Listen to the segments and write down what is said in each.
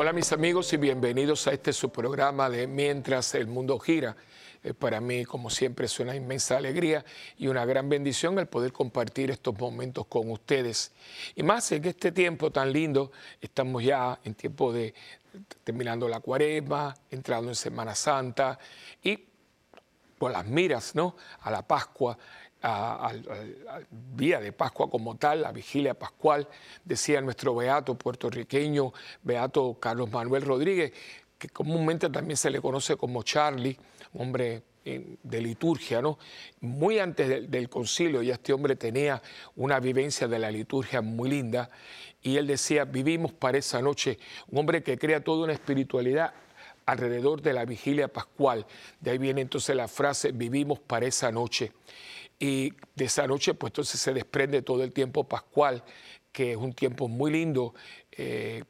Hola mis amigos y bienvenidos a este su programa de Mientras el mundo gira. Eh, para mí, como siempre, es una inmensa alegría y una gran bendición el poder compartir estos momentos con ustedes. Y más en este tiempo tan lindo, estamos ya en tiempo de terminando la cuaresma, entrando en Semana Santa y por las miras ¿no? a la Pascua, al, día de Pascua como tal, la vigilia pascual, decía nuestro beato puertorriqueño, beato Carlos Manuel Rodríguez, que comúnmente también se le conoce como Charlie, hombre eh, de liturgia, ¿no? Muy antes del, concilio ya este hombre tenía una vivencia de la liturgia muy linda y él decía, vivimos para esa noche, un hombre que crea toda una espiritualidad alrededor de la vigilia pascual. De ahí viene entonces la frase, vivimos para esa noche. Y de esa noche, pues entonces se desprende todo el tiempo pascual, que es un tiempo muy lindo. Eh,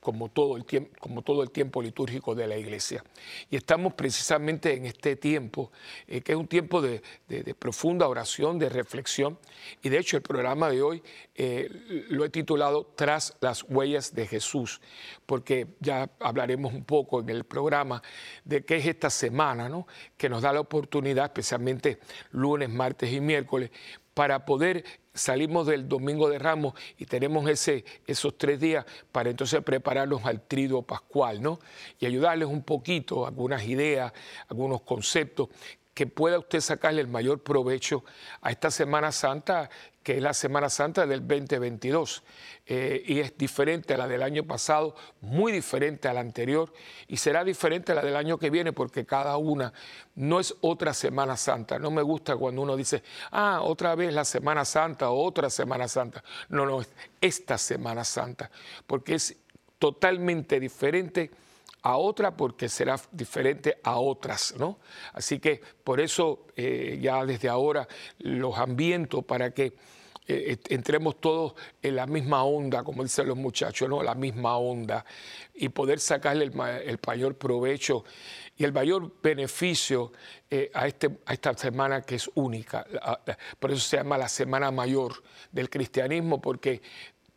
como todo, el tiempo, como todo el tiempo litúrgico de la iglesia. Y estamos precisamente en este tiempo, eh, que es un tiempo de, profunda oración, de reflexión. Y de hecho el programa de hoy eh, lo he titulado Tras las huellas de Jesús, porque ya hablaremos un poco en el programa de qué es esta semana, ¿no? que nos da la oportunidad, especialmente lunes, martes y miércoles, para poder salimos del domingo de Ramos y tenemos ese, esos tres días para entonces prepararlos al trido pascual, ¿no? Y ayudarles un poquito, algunas ideas, algunos conceptos que pueda usted sacarle el mayor provecho a esta Semana Santa, que es la Semana Santa del 2022. Eh, y es diferente a la del año pasado, muy diferente a la anterior, y será diferente a la del año que viene, porque cada una no es otra Semana Santa. No me gusta cuando uno dice, ah, otra vez la Semana Santa o otra Semana Santa. No, no, es esta Semana Santa, porque es totalmente diferente a otra porque será diferente a otras, ¿no? Así que por eso eh, ya desde ahora los ambiento para que eh, entremos todos en la misma onda, como dicen los muchachos, ¿no? La misma onda y poder sacarle el, mayor provecho y el mayor beneficio eh, a, este, a esta semana que es única. Por eso se llama la semana mayor del cristianismo, porque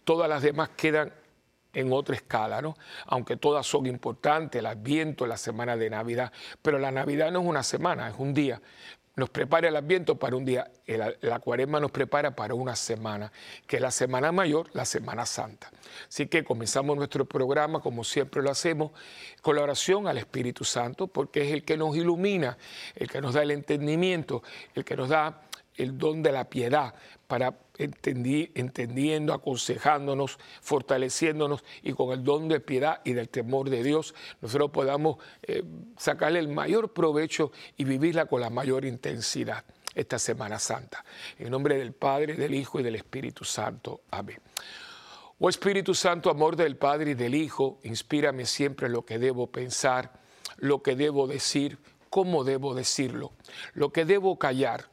todas las demás quedan en otra escala, ¿no? Aunque todas son importantes, el Adviento, la semana de Navidad, pero la Navidad no es una semana, es un día. Nos prepara el Adviento para un día, la Cuaresma nos prepara para una semana, que es la Semana Mayor, la Semana Santa. Así que comenzamos nuestro programa, como siempre lo hacemos, con la oración al Espíritu Santo, porque es el que nos ilumina, el que nos da el entendimiento, el que nos da el don de la piedad para entendiendo, aconsejándonos, fortaleciéndonos y con el don de piedad y del temor de Dios, nosotros podamos eh, sacarle el mayor provecho y vivirla con la mayor intensidad esta Semana Santa. En nombre del Padre, del Hijo y del Espíritu Santo. Amén. Oh Espíritu Santo, amor del Padre y del Hijo, inspírame siempre lo que debo pensar, lo que debo decir, cómo debo decirlo, lo que debo callar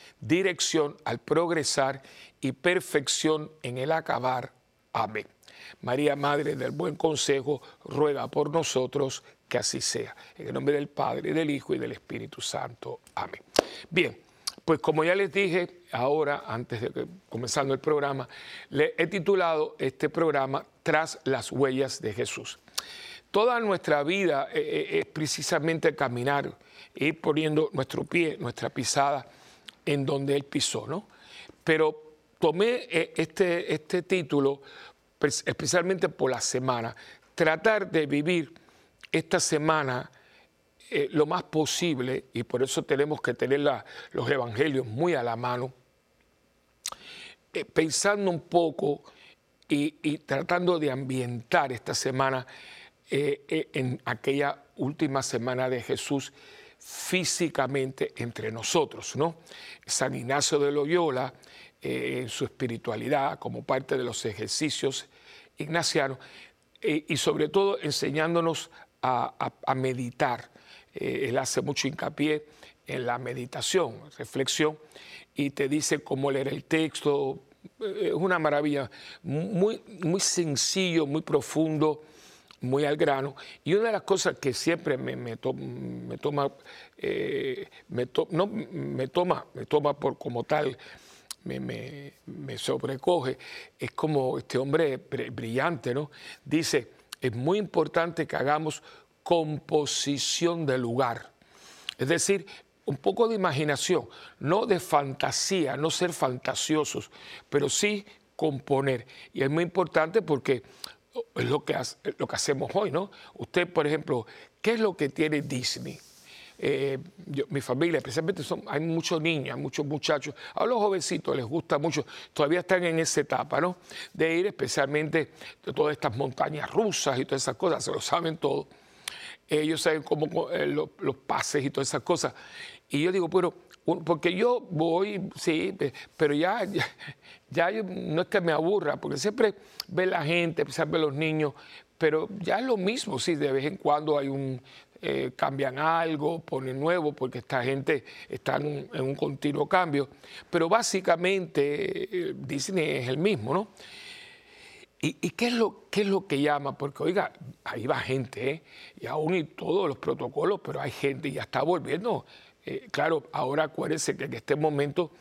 dirección al progresar y perfección en el acabar. Amén. María, Madre del Buen Consejo, ruega por nosotros que así sea. En el nombre del Padre, del Hijo y del Espíritu Santo. Amén. Bien, pues como ya les dije ahora, antes de comenzando el programa, le he titulado este programa Tras las huellas de Jesús. Toda nuestra vida eh, eh, es precisamente caminar, ir poniendo nuestro pie, nuestra pisada en donde él pisó, ¿no? Pero tomé eh, este, este título especialmente por la semana, tratar de vivir esta semana eh, lo más posible, y por eso tenemos que tener los evangelios muy a la mano, eh, pensando un poco y, tratando de ambientar esta semana en aquella última semana de Jesús físicamente entre nosotros. ¿no? San Ignacio de Loyola, eh, en su espiritualidad, como parte de los ejercicios ignacianos, eh, y sobre todo enseñándonos a, meditar. Eh, él hace mucho hincapié en la meditación, reflexión, y te dice cómo leer el texto. Eh, es una maravilla, muy, muy sencillo, muy profundo, muy al grano. Y una de las cosas que siempre me, me, me toma, eh, me, no, me toma, me toma por como tal, me, me, sobrecoge, es como este hombre brillante, ¿no? Dice, es muy importante que hagamos composición de lugar. Es decir, un poco de imaginación, no de fantasía, no ser fantasiosos, pero sí componer. Y es muy importante porque es lo que, lo que hacemos hoy, ¿no? Usted, por ejemplo, ¿qué es lo que tiene Disney? Eh, mi familia, especialmente son, hay muchos niños, muchos muchachos, a los jovencitos les gusta mucho, todavía están en esa etapa, ¿no? De ir especialmente de todas estas montañas rusas y todas esas cosas, se lo saben todo. Ellos saben cómo eh, los, pases y todas esas cosas. Y yo digo, pero, porque yo voy, sí, pero ya, ya, no es que me aburra, porque siempre ve la gente, ve los niños, pero ya es lo mismo, sí, de vez en cuando hay un eh, cambian algo, ponen nuevo, porque esta gente está en un, continuo cambio. Pero básicamente eh, Disney es el mismo, ¿no? ¿Y, qué, es lo, qué es lo que llama? Porque, oiga, ahí va gente, ¿eh? y aún y todos los protocolos, pero hay gente y ya está volviendo. Eh, claro, ahora acuérdense que en este momento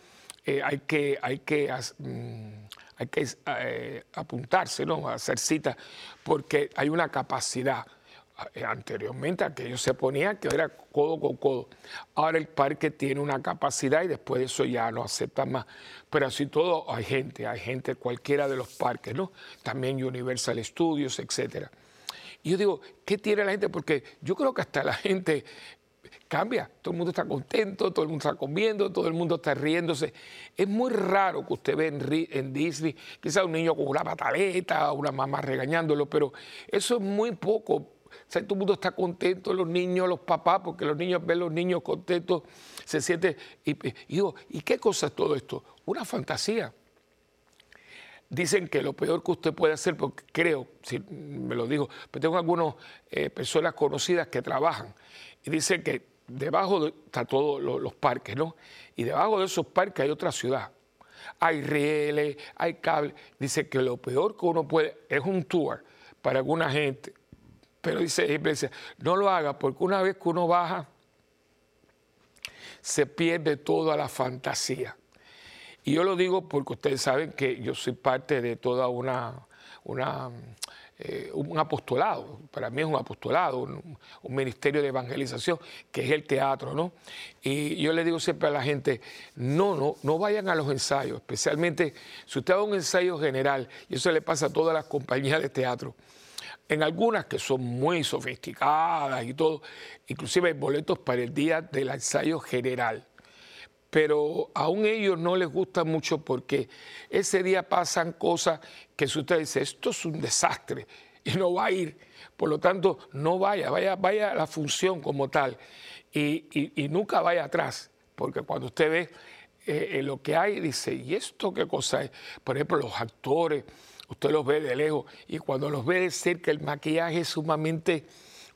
hay que, hay que, mm, hay que apuntarse, ¿no? Hacer cita, porque hay una capacidad eh, anteriormente aquello se ponía que era codo con codo. Ahora el parque tiene una capacidad y después de eso ya no acepta más. Pero así todo hay gente, hay gente cualquiera de los parques, ¿no? También Universal Studios, etcétera. Y yo digo, ¿qué tiene la gente? Porque yo creo que hasta la gente cambia. Todo el mundo está contento, todo el mundo está comiendo, todo el mundo está riéndose. Es muy raro que usted ve en, Disney quizás un niño con una pataleta, una mamá regañándolo, pero eso es muy poco todo el mundo está contento, los niños, los papás, porque los niños ven los niños contentos, se siente. Y, digo, ¿y qué cosa es todo esto? Una fantasía. Dicen que lo peor que usted puede hacer, porque creo, si me lo digo, pero tengo algunas eh, personas conocidas que trabajan y dicen que debajo de, están todos los, parques, ¿no? Y debajo de esos parques hay otra ciudad. Hay rieles, hay cables. Dice que lo peor que uno puede es un tour para alguna gente pero dice no lo haga porque una vez que uno baja, se pierde toda la fantasía. Y yo lo digo porque ustedes saben que yo soy parte de toda una, una eh, un apostolado, para mí es un apostolado, un, ministerio de evangelización, que es el teatro, ¿no? Y yo le digo siempre a la gente, no, no, no vayan a los ensayos, especialmente si usted va un ensayo general, y eso le pasa a todas las compañías de teatro, en algunas que son muy sofisticadas y todo, inclusive hay boletos para el día del ensayo general. Pero aún ellos no les gusta mucho porque ese día pasan cosas que si usted dice, esto es un desastre y no va a ir, por lo tanto, no vaya, vaya, vaya a la función como tal y, nunca vaya atrás, porque cuando usted ve eh, eh, lo que hay, dice, ¿y esto qué cosa es? Por ejemplo, los actores, usted los ve de lejos y cuando los ve de cerca el maquillaje es sumamente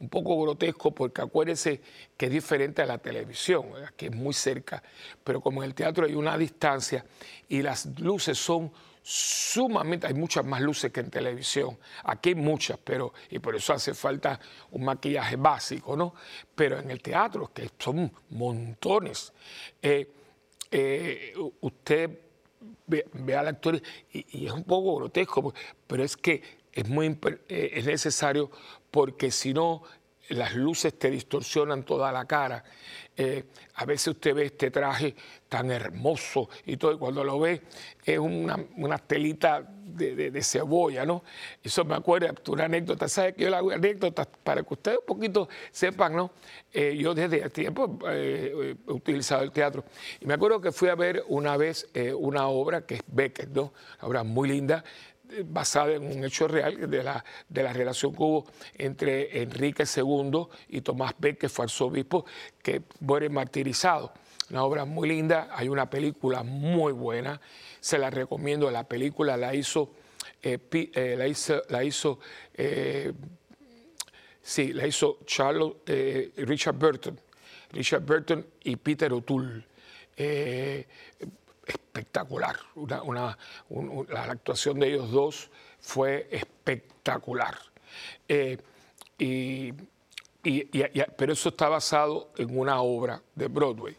un poco grotesco porque acuérdese que es diferente a la televisión, que es muy cerca, pero como en el teatro hay una distancia y las luces son sumamente, hay muchas más luces que en televisión, aquí hay muchas, pero y por eso hace falta un maquillaje básico, ¿no? Pero en el teatro, que son montones, eh, eh, usted ve, al actor y, es un poco grotesco, pero es que es, muy, eh, es necesario porque si no las luces te distorsionan toda la cara. Eh, a veces usted ve este traje tan hermoso y todo, y cuando lo ve es una, una telita de, cebolla, ¿no? Eso me acuerda de una anécdota, ¿sabe que yo le hago anécdotas para que ustedes un poquito sepan, ¿no? Eh, yo desde tiempo eh, he utilizado el teatro y me acuerdo que fui a ver una vez una obra que es Beckett, ¿no? Una obra muy linda basada en un hecho real de la, de la relación que hubo entre Enrique II y Tomás Beck, que fue arzobispo, que muere martirizado. Una obra muy linda, hay una película muy buena, se la recomiendo, la película la hizo, eh, eh, la hizo, la hizo eh, Sí, la hizo Charles, Richard Burton. Richard Burton y Peter O'Toole. Espectacular. la actuación de ellos dos fue espectacular. Eh, y, pero eso está basado en una obra de Broadway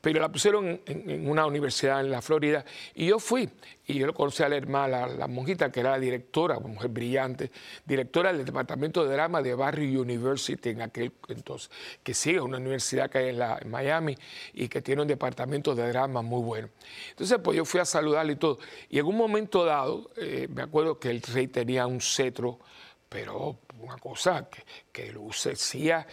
pero la pusieron en, una universidad en la Florida y yo fui y yo lo conocí a la hermana, la, monjita que era la directora, una mujer brillante, directora del departamento de drama de Barry University en aquel entonces, que sigue una universidad que hay en, la, Miami y que tiene un departamento de drama muy bueno. Entonces pues yo fui a saludarle y todo y en un momento dado eh, me acuerdo que el rey tenía un cetro pero una cosa que, que lucía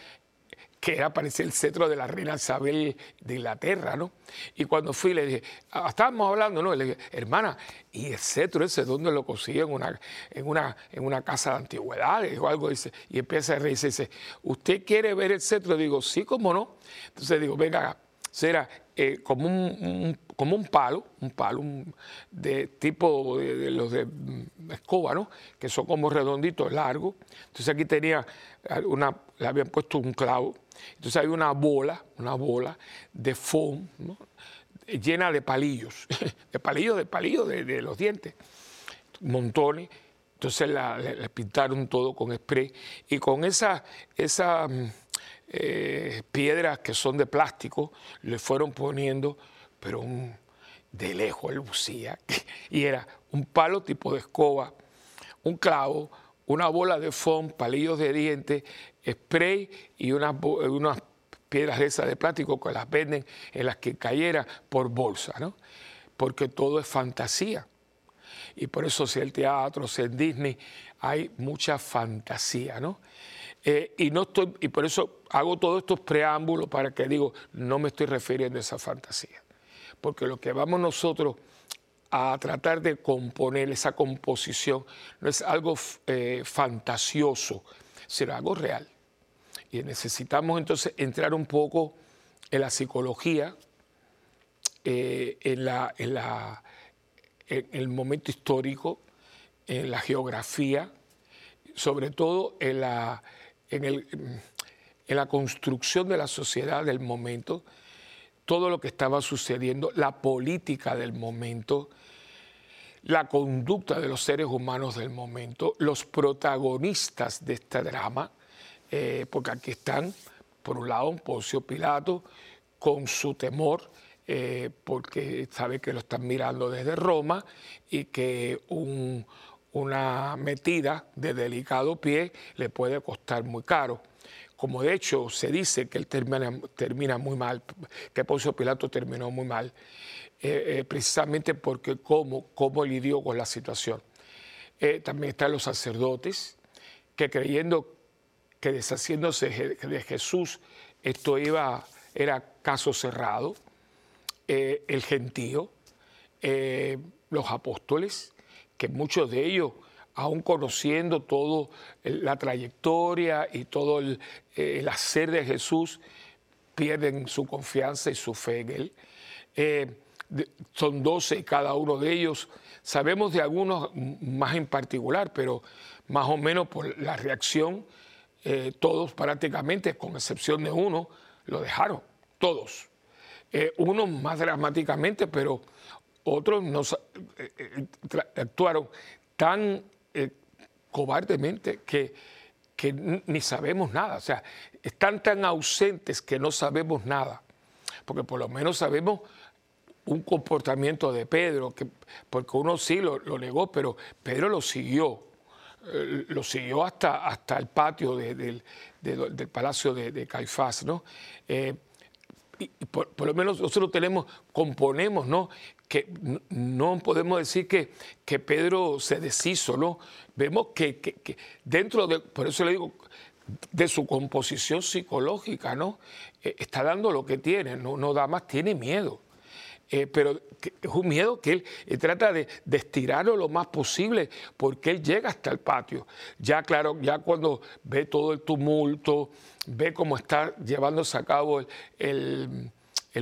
que era parecía el cetro de la reina Isabel de Inglaterra, ¿no? Y cuando fui le dije, ah, estábamos hablando, ¿no? le dije, hermana, ¿y el cetro ese dónde lo consigue? En una, en una, en una casa de antigüedades o algo, dice, y empieza a reírse, dice, ¿usted quiere ver el cetro? Digo, sí, cómo no. Entonces digo, venga, será eh, como, un, como un palo, un palo de tipo de, los de mm, escoba, ¿no? que son como redonditos, largos. Entonces aquí tenía una, le habían puesto un clavo. Entonces hay una bola, una bola de foam, llena de palillos, de palillos, de palillos de, los dientes, montones. Entonces le, pintaron todo con spray y con esa, esa mm, eh, piedras que son de plástico, le fueron poniendo, pero de lejos lucía, y era un palo tipo de escoba, un clavo, una bola de foam, palillos de dientes, spray y unas, unas piedras de esas de plástico que las venden en las que cayera por bolsa, ¿no? Porque todo es fantasía. Y por eso si el teatro, si el Disney, hay mucha fantasía, ¿no? Eh, y, no estoy, y por eso hago todos estos preámbulos para que digo, no me estoy refiriendo a esa fantasía. Porque lo que vamos nosotros a tratar de componer esa composición no es algo eh, fantasioso, sino algo real. Y necesitamos entonces entrar un poco en la psicología, eh, en, la, en, la, en el momento histórico, en la geografía, sobre todo en la en, la construcción de la sociedad del momento, todo lo que estaba sucediendo, la política del momento, la conducta de los seres humanos del momento, los protagonistas de este drama, eh, porque aquí están, por un lado, Poncio Pilato con su temor, eh, porque sabe que lo están mirando desde Roma y que un, una metida de delicado pie le puede costar muy caro. Como de hecho se dice que él termina, muy mal, que Poncio Pilato terminó muy mal, eh, precisamente porque cómo, cómo lidió con la situación. También están los sacerdotes que creyendo que deshaciéndose de Jesús esto iba, era caso cerrado, el gentío, los apóstoles, que muchos de ellos, aún conociendo toda la trayectoria y todo el, hacer de Jesús, pierden su confianza y su fe en Él. Eh, son doce cada uno de ellos. Sabemos de algunos más en particular, pero más o menos por la reacción, eh, todos prácticamente, con excepción de uno, lo dejaron, todos. Eh, unos más dramáticamente, pero otros nos, eh, actuaron tan cobardemente que, que ni sabemos nada. O sea, están tan ausentes que no sabemos nada. Porque por lo menos sabemos un comportamiento de Pedro, que, porque uno sí lo, negó, pero Pedro lo siguió. Lo siguió hasta, hasta el patio del palacio de, Caifás, ¿no? y por, lo menos nosotros tenemos, componemos, ¿no? Que no podemos decir que, que Pedro se deshizo, ¿no? Vemos que, dentro de, por eso le digo, de su composición psicológica, ¿no? Eh, está dando lo que tiene, no, no da más, tiene miedo. Eh, pero es un miedo que él, trata de, de, estirarlo lo más posible porque él llega hasta el patio. Ya claro, ya cuando ve todo el tumulto, ve cómo está llevándose a cabo el,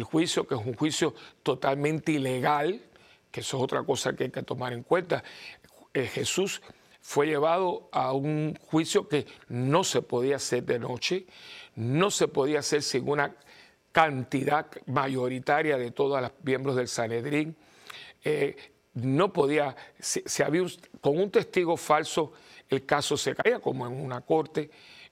juicio, que es un juicio totalmente ilegal, que eso es otra cosa que hay que tomar en cuenta. Eh, Jesús fue llevado a un juicio que no se podía hacer de noche, no se podía hacer sin una cantidad mayoritaria de todos los miembros del Sanedrín. Eh, no podía, se, había con un testigo falso el caso se caía como en una corte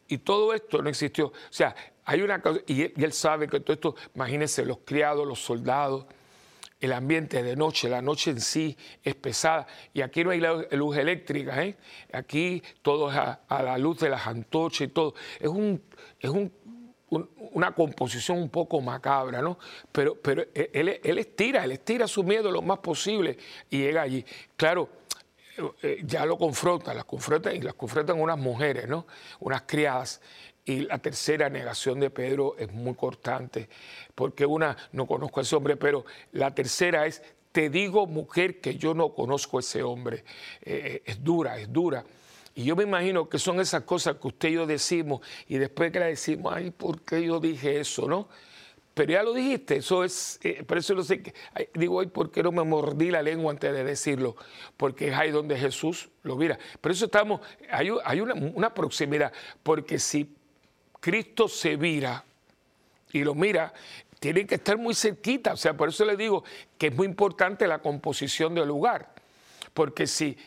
y todo esto no existió. O sea, hay una cosa, y él sabe que todo esto, imagínense, los criados, los soldados, el ambiente de noche, la noche en sí es pesada y aquí no hay luz eléctrica, ¿eh? aquí todo es a, la luz de las antorchas y todo. Es, un, es una composición un poco macabra, ¿no? Pero, pero él, él, estira, él estira su miedo lo más posible y llega allí. Claro, eh, ya lo confronta, las confrontan y las confrontan unas mujeres, ¿no? Unas criadas. Y la tercera negación de Pedro es muy cortante, porque una, no conozco a ese hombre, pero la tercera es, te digo mujer que yo no conozco a ese hombre. Eh, es dura, es dura. Y yo me imagino que son esas cosas que usted y yo decimos y después que la decimos, ay, ¿por qué yo dije eso, no? Pero ya lo dijiste, eso es, eh, por eso lo sé, que, digo, ay, ¿por qué no me mordí la lengua antes de decirlo? Porque es ahí donde Jesús lo mira. Por eso estamos, hay, una proximidad, porque si Cristo se vira y lo mira, tiene que estar muy cerquita. O sea, por eso le digo que es muy importante la composición del lugar. Porque si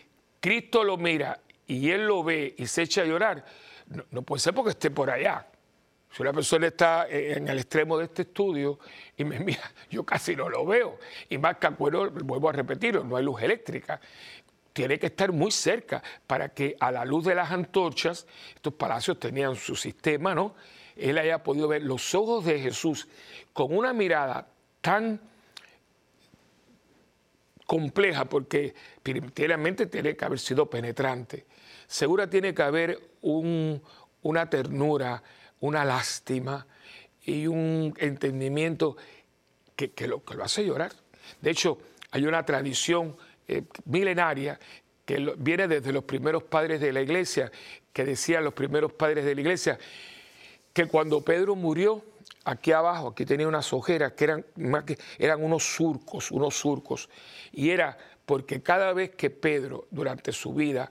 Cristo lo mira y él lo ve y se echa a llorar, no, puede ser porque esté por allá. Si una persona está en el extremo de este estudio y me mira, yo casi no lo veo. Y más que acuerdo, vuelvo a repetirlo, no hay luz eléctrica tiene que estar muy cerca para que a la luz de las antorchas, estos palacios tenían su sistema, ¿no? Él haya podido ver los ojos de Jesús con una mirada tan compleja, porque primeramente tiene que haber sido penetrante. Segura tiene que haber una ternura, una lástima y un entendimiento que, lo, que lo hace llorar. De hecho, hay una tradición eh, milenaria que viene desde los primeros padres de la iglesia, que decían los primeros padres de la iglesia, que cuando Pedro murió, aquí abajo, aquí tenía unas ojeras que eran, que, eran unos surcos, unos surcos, y era porque cada vez que Pedro durante su vida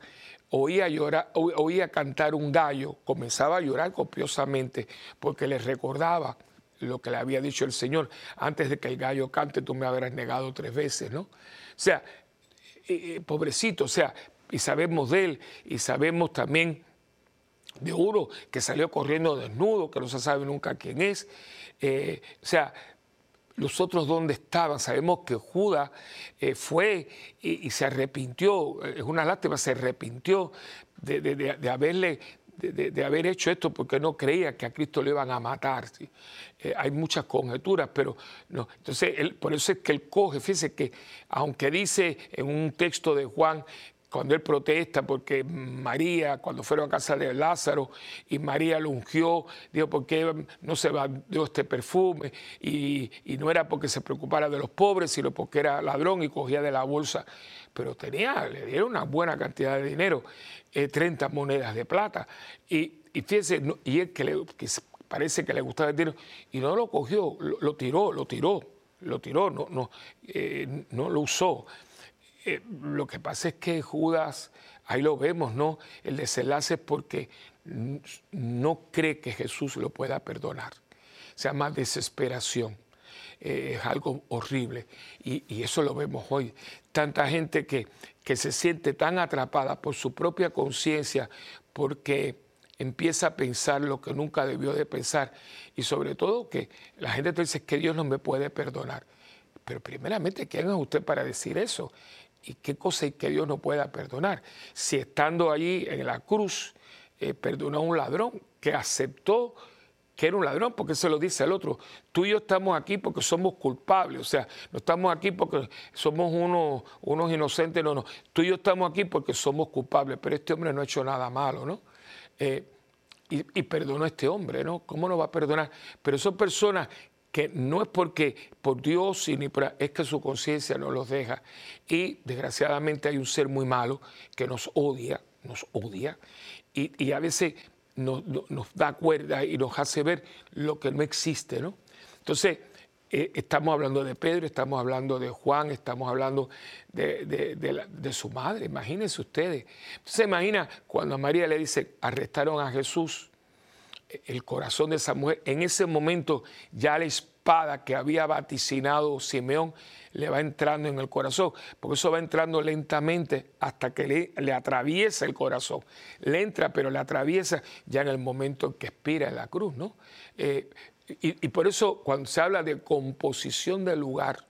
oía, llorar, oía cantar un gallo, comenzaba a llorar copiosamente porque le recordaba lo que le había dicho el Señor, antes de que el gallo cante tú me habrás negado tres veces, ¿no? O sea, pobrecito, o sea, y sabemos de él, y sabemos también de uno que salió corriendo desnudo, que no se sabe nunca quién es. Eh, o sea, los otros dónde estaban. Sabemos que Judas eh, fue y, se arrepintió, es una lástima, se arrepintió de haberle de, haber hecho esto porque no creía que a Cristo le iban a matar. Eh, hay muchas conjeturas, pero no. Entonces, por eso es que él coge, fíjese que aunque dice en un texto de Juan, cuando él protesta porque María, cuando fueron a casa de Lázaro y María lo ungió, dijo, ¿por qué no se dio este perfume? Y, y, no era porque se preocupara de los pobres, sino porque era ladrón y cogía de la bolsa. Pero tenía, le dieron una buena cantidad de dinero. 30 eh, monedas de plata. Y, y fíjense, y él que, parece que le gustaba el dinero, y no lo cogió, lo, tiró, lo tiró, lo tiró, no, no, eh, no lo usó. Eh, lo que pasa es que Judas, ahí lo vemos, ¿no? El desenlace es porque no cree que Jesús lo pueda perdonar. Se llama desesperación. es algo horrible. Y, y, eso lo vemos hoy. Tanta gente que que se siente tan atrapada por su propia conciencia porque empieza a pensar lo que nunca debió de pensar y sobre todo que la gente te dice que Dios no me puede perdonar. Pero primeramente, ¿quién es usted para decir eso? ¿Y qué cosa es que Dios no pueda perdonar? Si estando allí en la cruz eh, perdonó a un ladrón que aceptó que era un ladrón, porque se lo dice el otro. Tú y yo estamos aquí porque somos culpables, o sea, no estamos aquí porque somos unos, unos inocentes, no, no. Tú y yo estamos aquí porque somos culpables, pero este hombre no ha hecho nada malo, ¿no? Eh, y, perdonó a este hombre, ¿no? ¿Cómo no va a perdonar? Pero son personas que no es porque por Dios, es que su conciencia no los deja. Y desgraciadamente hay un ser muy malo que nos odia, nos odia, y, y a veces nos, da cuerda y nos hace ver lo que no existe, ¿no? Entonces, eh, estamos hablando de Pedro, estamos hablando de Juan, estamos hablando de, su madre, imagínense ustedes. Se imagina cuando a María le dice, arrestaron a Jesús, el corazón de esa mujer, en ese momento ya la espada que había vaticinado Simeón le va entrando en el corazón, porque eso va entrando lentamente hasta que le, atraviesa el corazón. Le entra, pero le atraviesa ya en el momento en que expira en la cruz, ¿no? Eh, y, por eso cuando se habla de composición del lugar,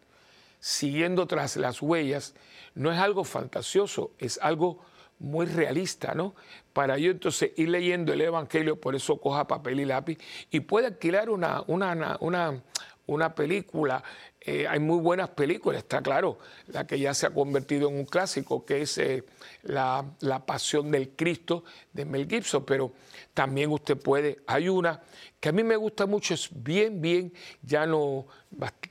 siguiendo tras las huellas, no es algo fantasioso, es algo muy realista, ¿no? Para yo entonces ir leyendo el Evangelio, por eso coja papel y lápiz, y puede alquilar una, una, una, una película. Eh, hay muy buenas películas, está claro, la que ya se ha convertido en un clásico, que es eh, la, la, Pasión del Cristo de Mel Gibson, pero también usted puede, hay una que a mí me gusta mucho, es bien, bien, ya no,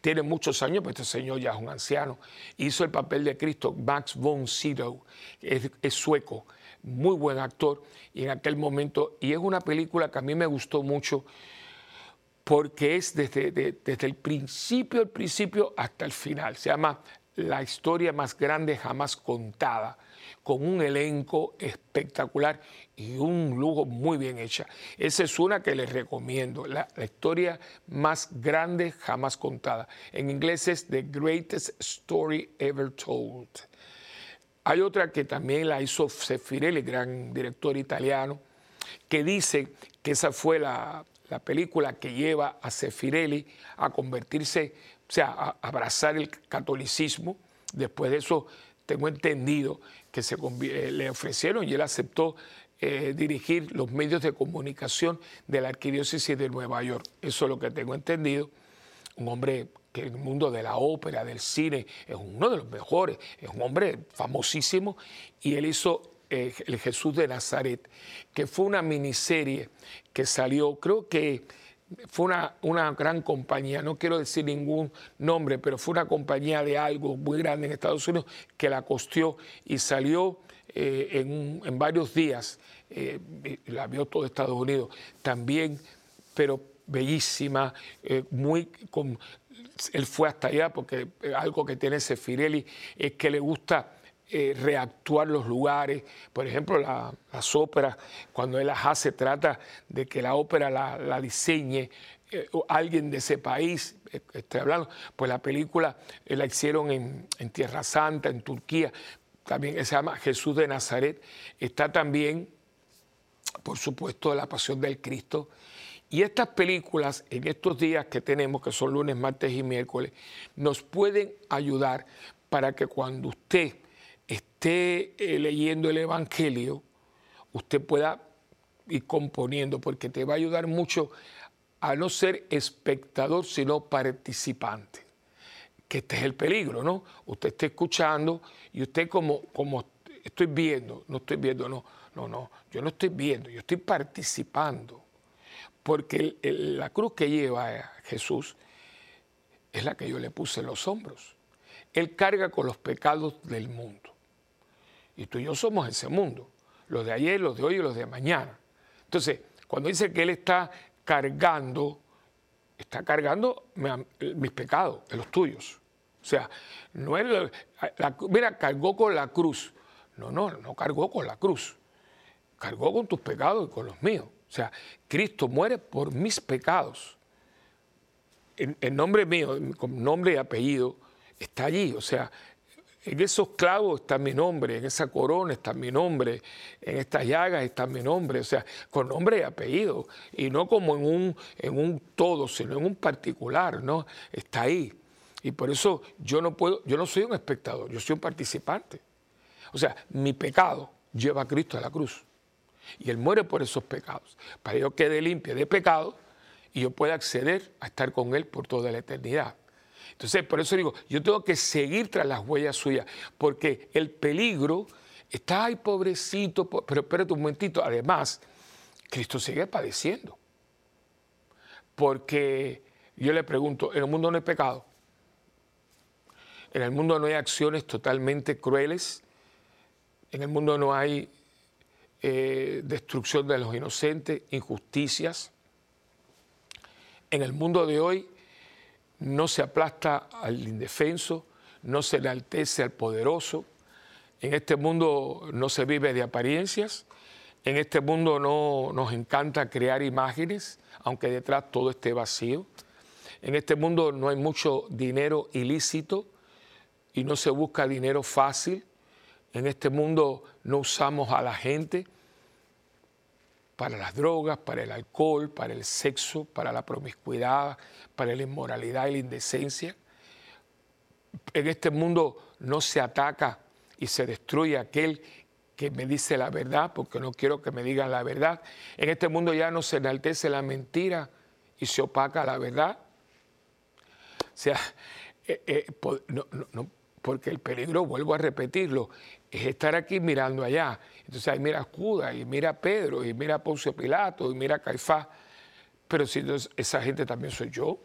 tiene muchos años, pero este señor ya es un anciano, hizo el papel de Cristo, Max von Sydow, es, es sueco, muy buen actor, y en aquel momento, y es una película que a mí me gustó mucho, porque es desde, desde el principio, el principio hasta el final. Se llama La historia más grande jamás contada, con un elenco espectacular y un lujo muy bien hecha. Esa es una que les recomiendo, la, la, historia más grande jamás contada. En inglés es The Greatest Story Ever Told. Hay otra que también la hizo Sefirelli, gran director italiano, que dice que esa fue la, la película que lleva a Sefirelli a convertirse, o sea, a abrazar el catolicismo. Después de eso, tengo entendido que se eh, le ofrecieron y él aceptó eh, dirigir los medios de comunicación de la Arquidiócesis de Nueva York. Eso es lo que tengo entendido. Un hombre que en el mundo de la ópera, del cine, es uno de los mejores, es un hombre famosísimo y él hizo eh, el Jesús de Nazaret, que fue una miniserie que salió, creo que fue una, una, gran compañía, no quiero decir ningún nombre, pero fue una compañía de algo muy grande en Estados Unidos que la costeó y salió eh, en, en, varios días, eh, la vio todo Estados Unidos también, pero bellísima, muy con, él fue hasta allá porque algo que tiene Sefirelli es que le gusta eh, reactuar los lugares. Por ejemplo, las óperas, cuando él las hace, trata de que la ópera la, diseñe eh, alguien de ese país, eh, estoy hablando, pues la película la hicieron en, Tierra Santa, en Turquía, también se llama Jesús de Nazaret, está también, por supuesto, La Pasión del Cristo. Y estas películas, en estos días que tenemos, que son lunes, martes y miércoles, nos pueden ayudar para que cuando usted esté eh, leyendo el Evangelio, usted pueda ir componiendo, porque te va a ayudar mucho a no ser espectador, sino participante. Que este es el peligro, ¿no? Usted está escuchando y usted como, como estoy viendo, no estoy viendo, no, no, no, yo no estoy viendo, yo estoy participando. Porque la cruz que lleva a Jesús es la que yo le puse en los hombros. Él carga con los pecados del mundo. Y tú y yo somos ese mundo, los de ayer, los de hoy y los de mañana. Entonces, cuando dice que Él está cargando, está cargando mis pecados, los tuyos. O sea, no es la, mira, cargó con la cruz. No, no, no cargó con la cruz. Cargó con tus pecados y con los míos. O sea, Cristo muere por mis pecados. En, nombre mío, con nombre y apellido, está allí. O sea, en esos clavos está mi nombre, en esa corona está mi nombre, en estas llagas está mi nombre, o sea, con nombre y apellido, y no como en un, en un todo, sino en un particular, ¿no? Está ahí. Y por eso yo no puedo, yo no soy un espectador, yo soy un participante. O sea, mi pecado lleva a Cristo a la cruz. Y Él muere por esos pecados, para que yo quede limpio de pecado y yo pueda acceder a estar con Él por toda la eternidad. Entonces, por eso digo, yo tengo que seguir tras las huellas suyas, porque el peligro está, ay, pobrecito, pero espérate un momentito, además, Cristo sigue padeciendo. Porque yo le pregunto, ¿en el mundo no hay pecado? ¿En el mundo no hay acciones totalmente crueles? ¿En el mundo no hay eh, destrucción de los inocentes, injusticias? En el mundo de hoy no se aplasta al indefenso, no se enaltece al poderoso. En este mundo no se vive de apariencias, en este mundo no nos encanta crear imágenes, aunque detrás todo esté vacío. En este mundo no hay mucho dinero ilícito y no se busca dinero fácil. En este mundo no usamos a la gente para las drogas, para el alcohol, para el sexo, para la promiscuidad, para la inmoralidad y la indecencia. En este mundo no se ataca y se destruye aquel que me dice la verdad, porque no quiero que me digan la verdad. En este mundo ya no se enaltece la mentira y se opaca la verdad. O sea, eh, eh, no, porque el peligro, vuelvo a repetirlo, es estar aquí mirando allá. Entonces ahí mira a Judas, y mira a Pedro, y mira a Poncio Pilato, y mira a Caifás. Pero si esa gente también soy yo.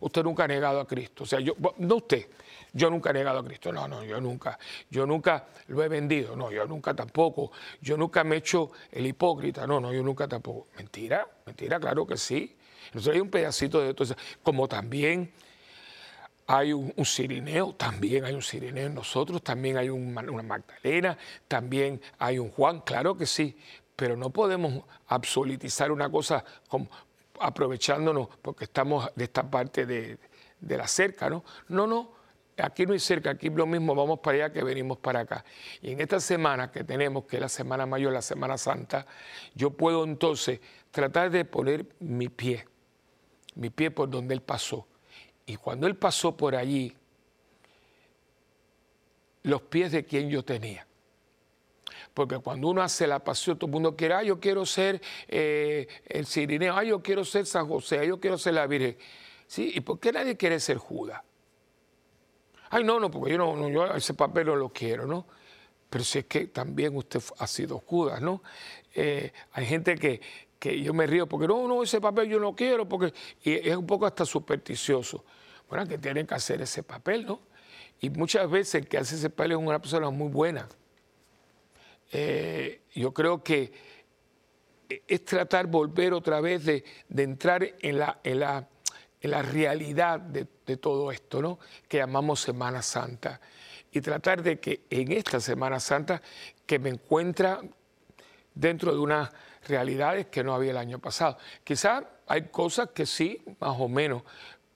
Usted nunca ha negado a Cristo. O sea, yo, no usted, yo nunca he negado a Cristo. No, no, yo nunca. Yo nunca lo he vendido. No, yo nunca tampoco. Yo nunca me he hecho el hipócrita. No, no, yo nunca tampoco. Mentira, mentira, claro que sí. Entonces hay un pedacito de esto. Como también hay un, sirineo, también hay un sirineo en nosotros, también hay una Magdalena, también hay un Juan, claro que sí, pero no podemos absolutizar una cosa aprovechándonos porque estamos de esta parte de, de la cerca, ¿no? No, no, aquí no hay cerca, aquí lo mismo, vamos para allá que venimos para acá. Y en esta semana que tenemos, que es la Semana Mayor, la Semana Santa, yo puedo entonces tratar de poner mi pie, mi pie por donde Él pasó y cuando Él pasó por allí, los pies de quien yo tenía. Porque cuando uno hace la pasión, todo el mundo quiere, ah, yo quiero ser eh, el Sirineo, ah, yo quiero ser San José, ah, yo quiero ser la Virgen. ¿Sí? ¿Y por qué nadie quiere ser Judas? Ay, no, no, porque yo no, yo ese papel no lo quiero, ¿no? Pero si es que también usted ha sido Judas, ¿no? Eh, hay gente que, que yo me río porque no, no, ese papel yo no quiero, porque y es un poco hasta supersticioso. Bueno, que tienen que hacer ese papel, ¿no? Y muchas veces el que hace ese papel es una persona muy buena. Eh, yo creo que es tratar volver otra vez de, entrar en la, en la, en la realidad de, de, todo esto, ¿no? Que llamamos Semana Santa. Y tratar de que en esta Semana Santa, que me encuentra dentro de unas realidades que no había el año pasado. Quizás hay cosas que sí, más o menos,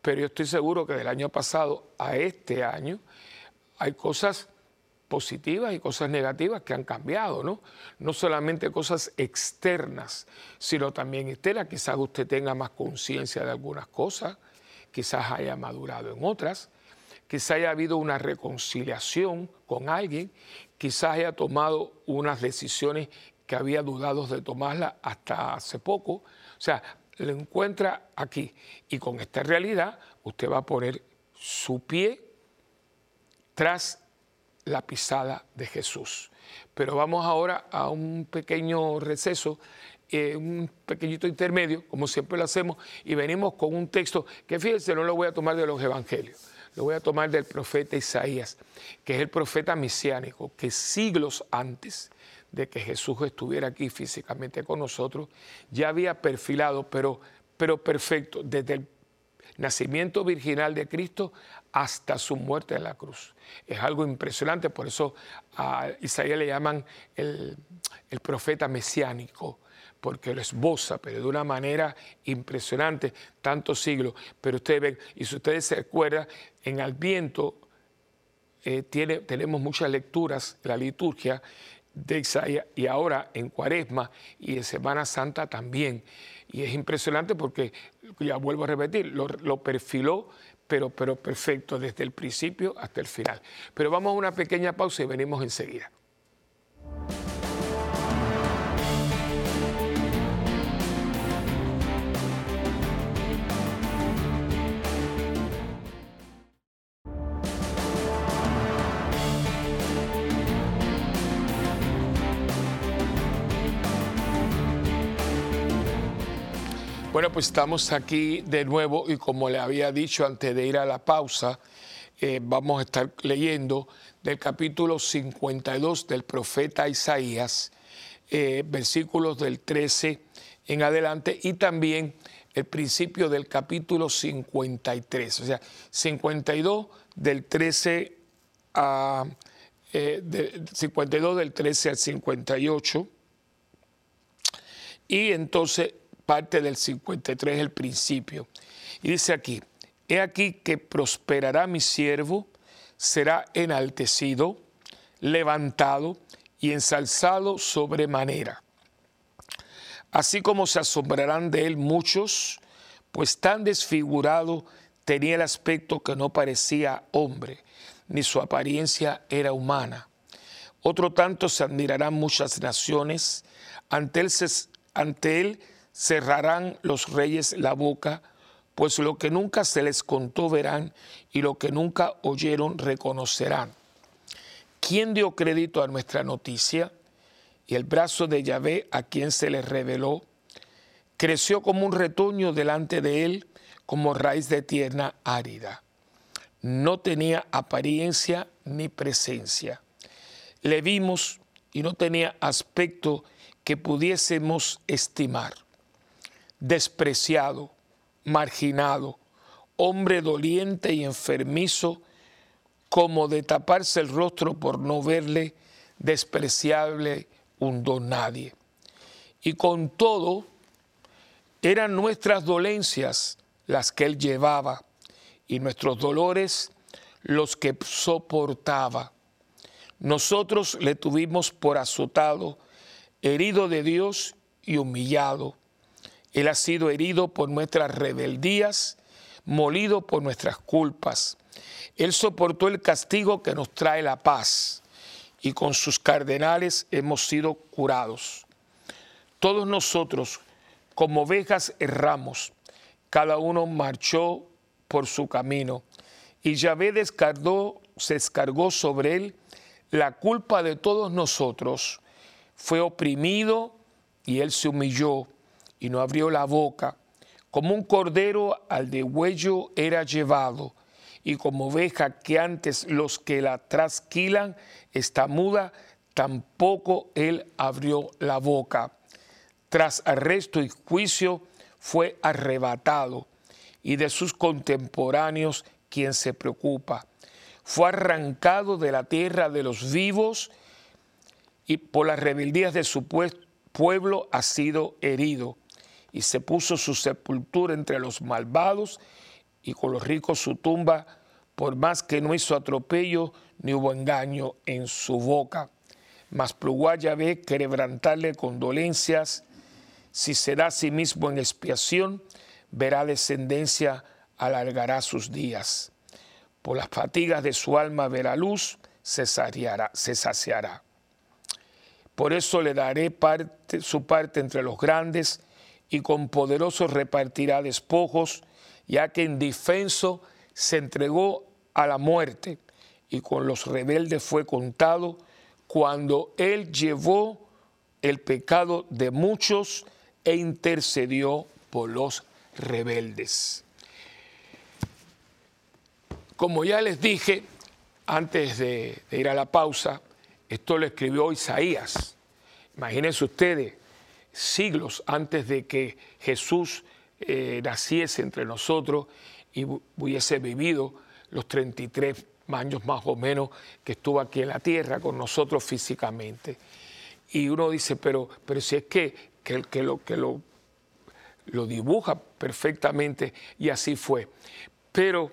pero yo estoy seguro que del año pasado a este año hay cosas positivas y cosas negativas que han cambiado, ¿no? No solamente cosas externas, sino también externas. Quizás usted tenga más conciencia de algunas cosas, quizás haya madurado en otras, quizás haya habido una reconciliación con alguien, quizás haya tomado unas decisiones que había dudado de tomarla hasta hace poco. O sea, lo encuentra aquí. Y con esta realidad, usted va a poner su pie tras la pisada de Jesús. Pero vamos ahora a un pequeño receso, eh, un pequeñito intermedio, como siempre lo hacemos, y venimos con un texto que fíjense, no lo voy a tomar de los evangelios, lo voy a tomar del profeta Isaías, que es el profeta mesiánico, que siglos antes de que Jesús estuviera aquí físicamente con nosotros, ya había perfilado, pero, pero perfecto, desde el nacimiento virginal de Cristo hasta su muerte en la cruz. Es algo impresionante, por eso a Isaías le llaman el, el profeta mesiánico, porque lo esboza, pero de una manera impresionante, tantos siglos. Pero ustedes ven, y si ustedes se acuerdan, en Adviento eh, tiene, tenemos muchas lecturas, la liturgia, de y ahora en Cuaresma y en Semana Santa también. Y es impresionante porque, ya vuelvo a repetir, lo, perfiló, pero, pero perfecto desde el principio hasta el final. Pero vamos a una pequeña pausa y venimos enseguida. Bueno, pues estamos aquí de nuevo y como le había dicho antes de ir a la pausa, eh, vamos a estar leyendo del capítulo 52 del profeta Isaías, eh, versículos del 13 en adelante y también el principio del capítulo 53, o sea, 52 del 13 a 52 eh, del 13 al 58 y entonces parte del 53 el principio. Y dice aquí, he aquí que prosperará mi siervo, será enaltecido, levantado y ensalzado sobremanera. Así como se asombrarán de él muchos, pues tan desfigurado tenía el aspecto que no parecía hombre, ni su apariencia era humana. Otro tanto se admirarán muchas naciones, ante él, ante él cerrarán los reyes la boca, pues lo que nunca se les contó verán y lo que nunca oyeron reconocerán. ¿Quién dio crédito a nuestra noticia? Y el brazo de Yahvé, a quien se le reveló, creció como un retoño delante de él, como raíz de tierna árida. No tenía apariencia ni presencia. Le vimos y no tenía aspecto que pudiésemos estimar. Despreciado, marginado, hombre doliente y enfermizo, como de taparse el rostro por no verle, despreciable, un don nadie. Y con todo, eran nuestras dolencias las que él llevaba y nuestros dolores los que soportaba. Nosotros le tuvimos por azotado, herido de Dios y humillado. Él ha sido herido por nuestras rebeldías, molido por nuestras culpas. Él soportó el castigo que nos trae la paz y con sus cardenales hemos sido curados. Todos nosotros, como ovejas, erramos, cada uno marchó por su camino, y Yahvé descargó, se descargó sobre él la culpa de todos nosotros. Fue oprimido y él se humilló y no abrió la boca. Como un cordero al degüello era llevado y como oveja que antes los que la trasquilan está muda, tampoco él abrió la boca. Tras arresto y juicio fue arrebatado y de sus contemporáneos quien se preocupa. Fue arrancado de la tierra de los vivos y por las rebeldías de su pueblo ha sido herido y se puso su sepultura entre los malvados y con los ricos su tumba, por más que no hizo atropello ni hubo engaño en su boca. Mas plugó a Yahvé quebrantarle condolencias, si se da a sí mismo en expiación, verá descendencia, alargará sus días. Por las fatigas de su alma verá luz, se saciará. Por eso le daré su parte entre los grandes y con poderosos repartirá despojos ya que indefenso se entregó a la muerte y con los rebeldes fue contado cuando él llevó el pecado de muchos e intercedió por los rebeldes. Como ya les dije antes de, ir a la pausa, esto lo escribió Isaías. Imagínense ustedes, siglos antes de que Jesús eh, naciese entre nosotros y hubiese vivido los 33 años más o menos que estuvo aquí en la tierra con nosotros físicamente. Y uno dice, pero, pero si es que, que, lo, que lo, lo dibuja perfectamente y así fue. Pero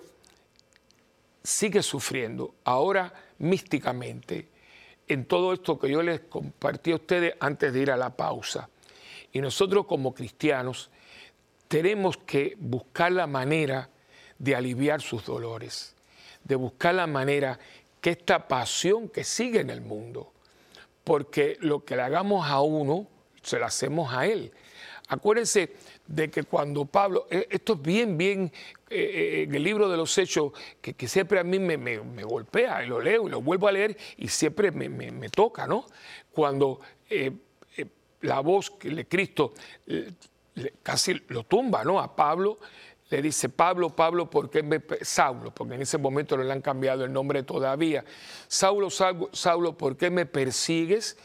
sigue sufriendo, ahora místicamente, en todo esto que yo les compartí a ustedes antes de ir a la pausa. Y nosotros como cristianos tenemos que buscar la manera de aliviar sus dolores, de buscar la manera que esta pasión que sigue en el mundo, porque lo que le hagamos a uno, se lo hacemos a él. Acuérdense de que cuando Pablo, eh, esto es bien, bien eh, eh, en el libro de los Hechos, que, siempre a mí me, golpea, y lo leo y lo vuelvo a leer y siempre me, toca, ¿no? Cuando la voz de Cristo casi lo tumba, ¿no? A Pablo le dice, Pablo, Pablo, ¿por qué me... Saulo, porque en ese momento no le han cambiado el nombre todavía. Saulo, Saulo, Saulo ¿por qué me persigues?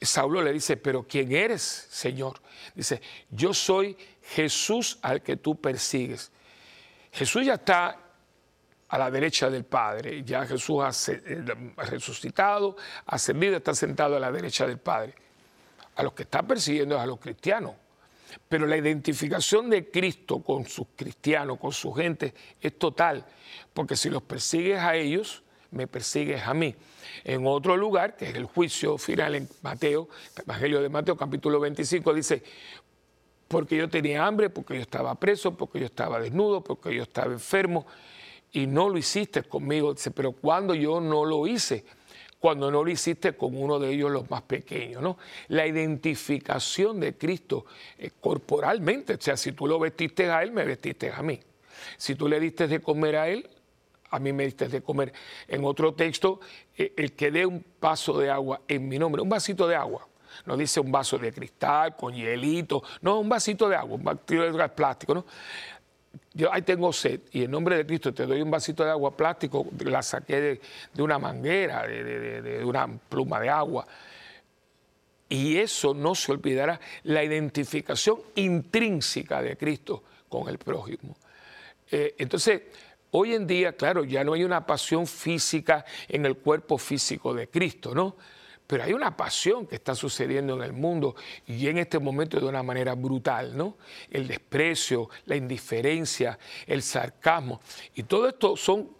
Saulo le dice, pero ¿quién eres, Señor? Dice, yo soy Jesús al que tú persigues. Jesús ya está a la derecha del Padre, ya Jesús ha eh, resucitado, ascendido, está sentado a la derecha del Padre. A los que está persiguiendo es a los cristianos. Pero la identificación de Cristo con sus cristianos, con su gente, es total, porque si los persigues a ellos, me persigues a mí. En otro lugar, que es el juicio final en Mateo, Evangelio de Mateo, capítulo 25, dice, porque yo tenía hambre, porque yo estaba preso, porque yo estaba desnudo, porque yo estaba enfermo, y no lo hiciste conmigo. Dice, pero cuando yo no lo hice, cuando no lo hiciste con uno de ellos los más pequeños, ¿no? La identificación de Cristo eh, corporalmente, o sea, si tú lo vestiste a Él, me vestiste a mí. Si tú le diste de comer a Él, a mí me diste de comer. En otro texto, eh, el que dé un vaso de agua en mi nombre, un vasito de agua, no dice un vaso de cristal con hielito, no, un vasito de agua, un vasito de plástico, ¿no? Yo ahí tengo sed y en nombre de Cristo te doy un vasito de agua plástico, la saqué de, una manguera, de, una pluma de agua. Y eso no se olvidará, la identificación intrínseca de Cristo con el prójimo. Eh, entonces, hoy en día, claro, ya no hay una pasión física en el cuerpo físico de Cristo, ¿no? Pero hay una pasión que está sucediendo en el mundo y en este momento de una manera brutal, ¿no? El desprecio, la indiferencia, el sarcasmo. Y todo esto son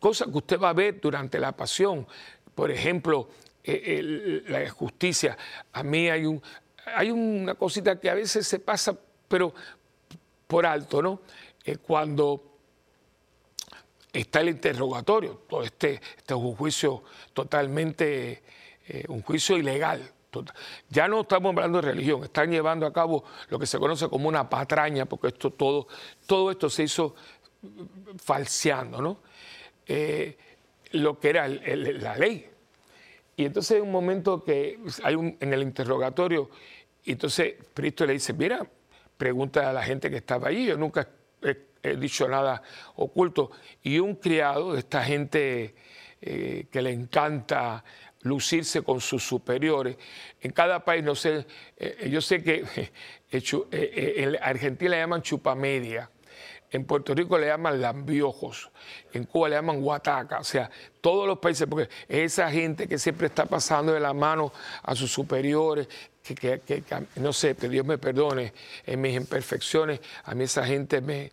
cosas que usted va a ver durante la pasión. Por ejemplo, eh, la justicia. A mí hay, un, hay una cosita que a veces se pasa, pero por alto, ¿no? Eh, cuando está el interrogatorio, todo este, este es un juicio totalmente eh, un juicio ilegal. Ya no estamos hablando de religión, están llevando a cabo lo que se conoce como una patraña, porque esto todo, todo esto se hizo falseando, ¿no? Eh, lo que era la ley. Y entonces hay un momento que hay un, en el interrogatorio, y entonces Cristo le dice, mira, pregunta a la gente que estaba allí, yo nunca he, dicho nada oculto. Y un criado de esta gente eh, que le encanta lucirse con sus superiores. En cada país, no sé, eh, yo sé que eh, eh, en Argentina le llaman chupamedia, en Puerto Rico le llaman lambiojos, en Cuba le llaman guataca, o sea, todos los países, porque es esa gente que siempre está pasando de la mano a sus superiores, que, no sé, que Dios me perdone en mis imperfecciones, a mí esa gente me,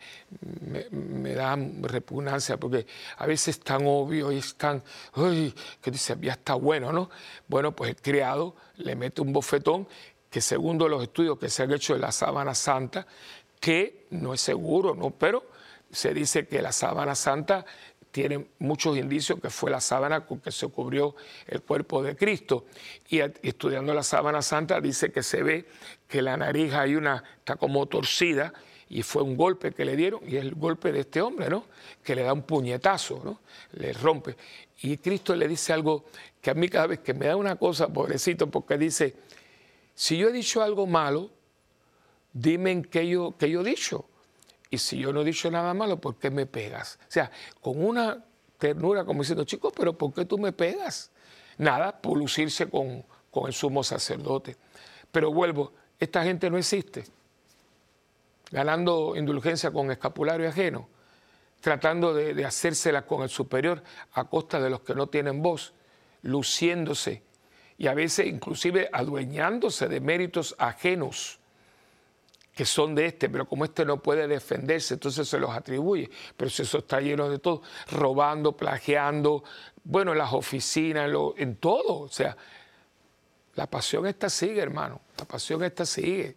me, da repugnancia porque a veces es tan obvio y es tan, uy, que dice, ya está bueno, ¿no? Bueno, pues el criado le mete un bofetón que según los estudios que se han hecho de la sábana santa, que no es seguro, ¿no? Pero se dice que la sábana santa tiene muchos indicios que fue la sábana con que se cubrió el cuerpo de Cristo. Y estudiando la sábana santa dice que se ve que la nariz hay una, está como torcida y fue un golpe que le dieron y es el golpe de este hombre, ¿no? Que le da un puñetazo, ¿no? Le rompe. Y Cristo le dice algo que a mí cada vez que me da una cosa, pobrecito, porque dice, si yo he dicho algo malo, dime en qué yo, qué yo he dicho. Y si yo no he dicho nada malo, ¿por qué me pegas? O sea, con una ternura como diciendo, chicos, pero ¿por qué tú me pegas? Nada, por lucirse con, el sumo sacerdote. Pero vuelvo, esta gente no existe. Ganando indulgencia con escapulario ajeno, tratando de, de hacérsela con el superior a costa de los que no tienen voz, luciéndose y a veces inclusive adueñándose de méritos ajenos que son de este, pero como este no puede defenderse, entonces se los atribuye. Pero si eso está lleno de todo, robando, plagiando, bueno, en las oficinas, en, todo. O sea, la pasión esta sigue, hermano, la pasión esta sigue.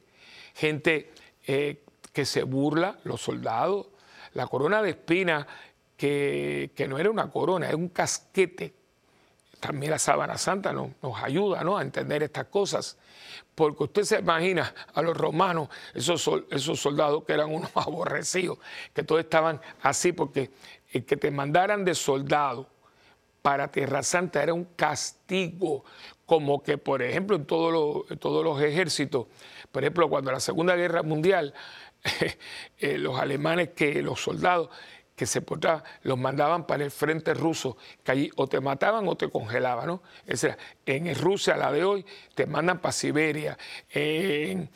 Gente eh, que se burla, los soldados, la corona de espina, que, que no era una corona, es un casquete también la sábana santa nos, ayuda a entender estas cosas. Porque usted se imagina a los romanos, esos, esos soldados que eran unos aborrecidos, que todos estaban así, porque el que te mandaran de soldado para Tierra Santa era un castigo, como que, por ejemplo, en, en todos los ejércitos, por ejemplo, cuando la Segunda Guerra Mundial, eh, los alemanes, que los soldados que se portaban, los mandaban para el frente ruso, que allí o te mataban o te congelaban, ¿no? Es en Rusia, la de hoy, te mandan para Siberia, en,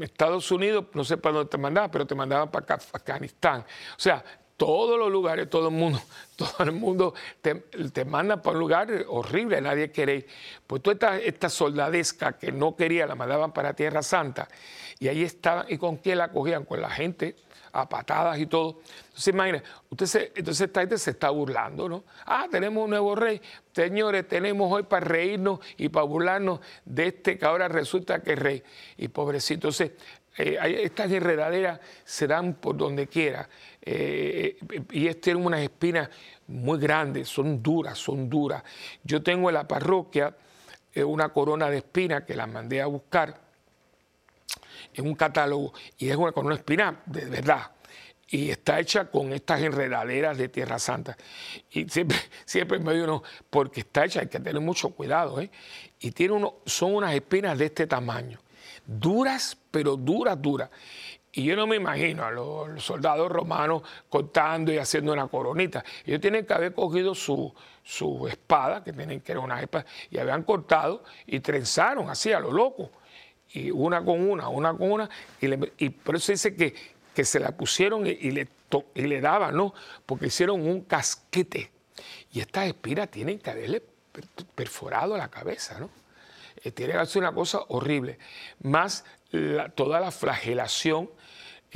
Estados Unidos, no sé para dónde te mandaban, pero te mandaban para Afganistán. O sea, todos los lugares, todo el mundo, todo el mundo te, te manda para un lugar horrible, nadie quiere. Pues toda esta, esta soldadesca que no quería, la mandaban para Tierra Santa, y ahí estaban, ¿y con quién la cogían? Con la gente a patadas y todo. Entonces, imagina, usted entonces esta gente se está burlando, ¿no? Ah, tenemos un nuevo rey. Señores, tenemos hoy para reírnos y para burlarnos de este que ahora resulta que es rey. Y pobrecito. Entonces, eh, estas enredaderas se dan por donde quiera. Eh, y este tiene unas espinas muy grandes, son duras, son duras. Yo tengo en la parroquia eh, una corona de espinas que la mandé a buscar en un catálogo y es una corona de espinas de verdad. Y está hecha con estas enredaderas de Tierra Santa. Y siempre, siempre me uno, porque está hecha, hay que tener mucho cuidado. Y tiene uno, son unas espinas de este tamaño. Duras, pero duras, duras. Y yo no me imagino a los, soldados romanos cortando y haciendo una coronita. Ellos tienen que haber cogido su, espada, que tienen que era una espada, y habían cortado y trenzaron así a lo loco. Y una con una, una con una. Y, por eso dice que, que se la pusieron y, le, y le daban, ¿no? Porque hicieron un casquete. Y estas espiras tienen que haberle perforado la cabeza, ¿no? Eh, tiene que ser una cosa horrible. Más toda la flagelación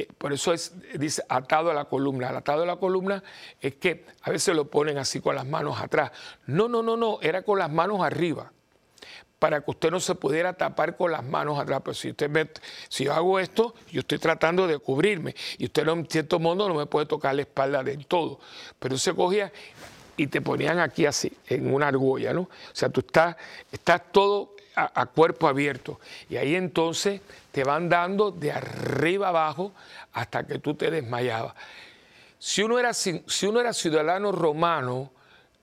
eh, por eso es, dice, atado a la columna. El atado a la columna es que a veces lo ponen así con las manos atrás. No, no, no, no, era con las manos arriba. Para que usted no se pudiera tapar con las manos atrás. Pues si usted ve, si yo hago esto, yo estoy tratando de cubrirme. Y usted en cierto modo no me puede tocar la espalda del todo. Pero se cogía y te ponían aquí así, en una argolla, ¿no? O sea, tú estás, estás todo a, cuerpo abierto. Y ahí entonces te van dando de arriba abajo hasta que tú te desmayabas. Si uno era, si uno era ciudadano romano,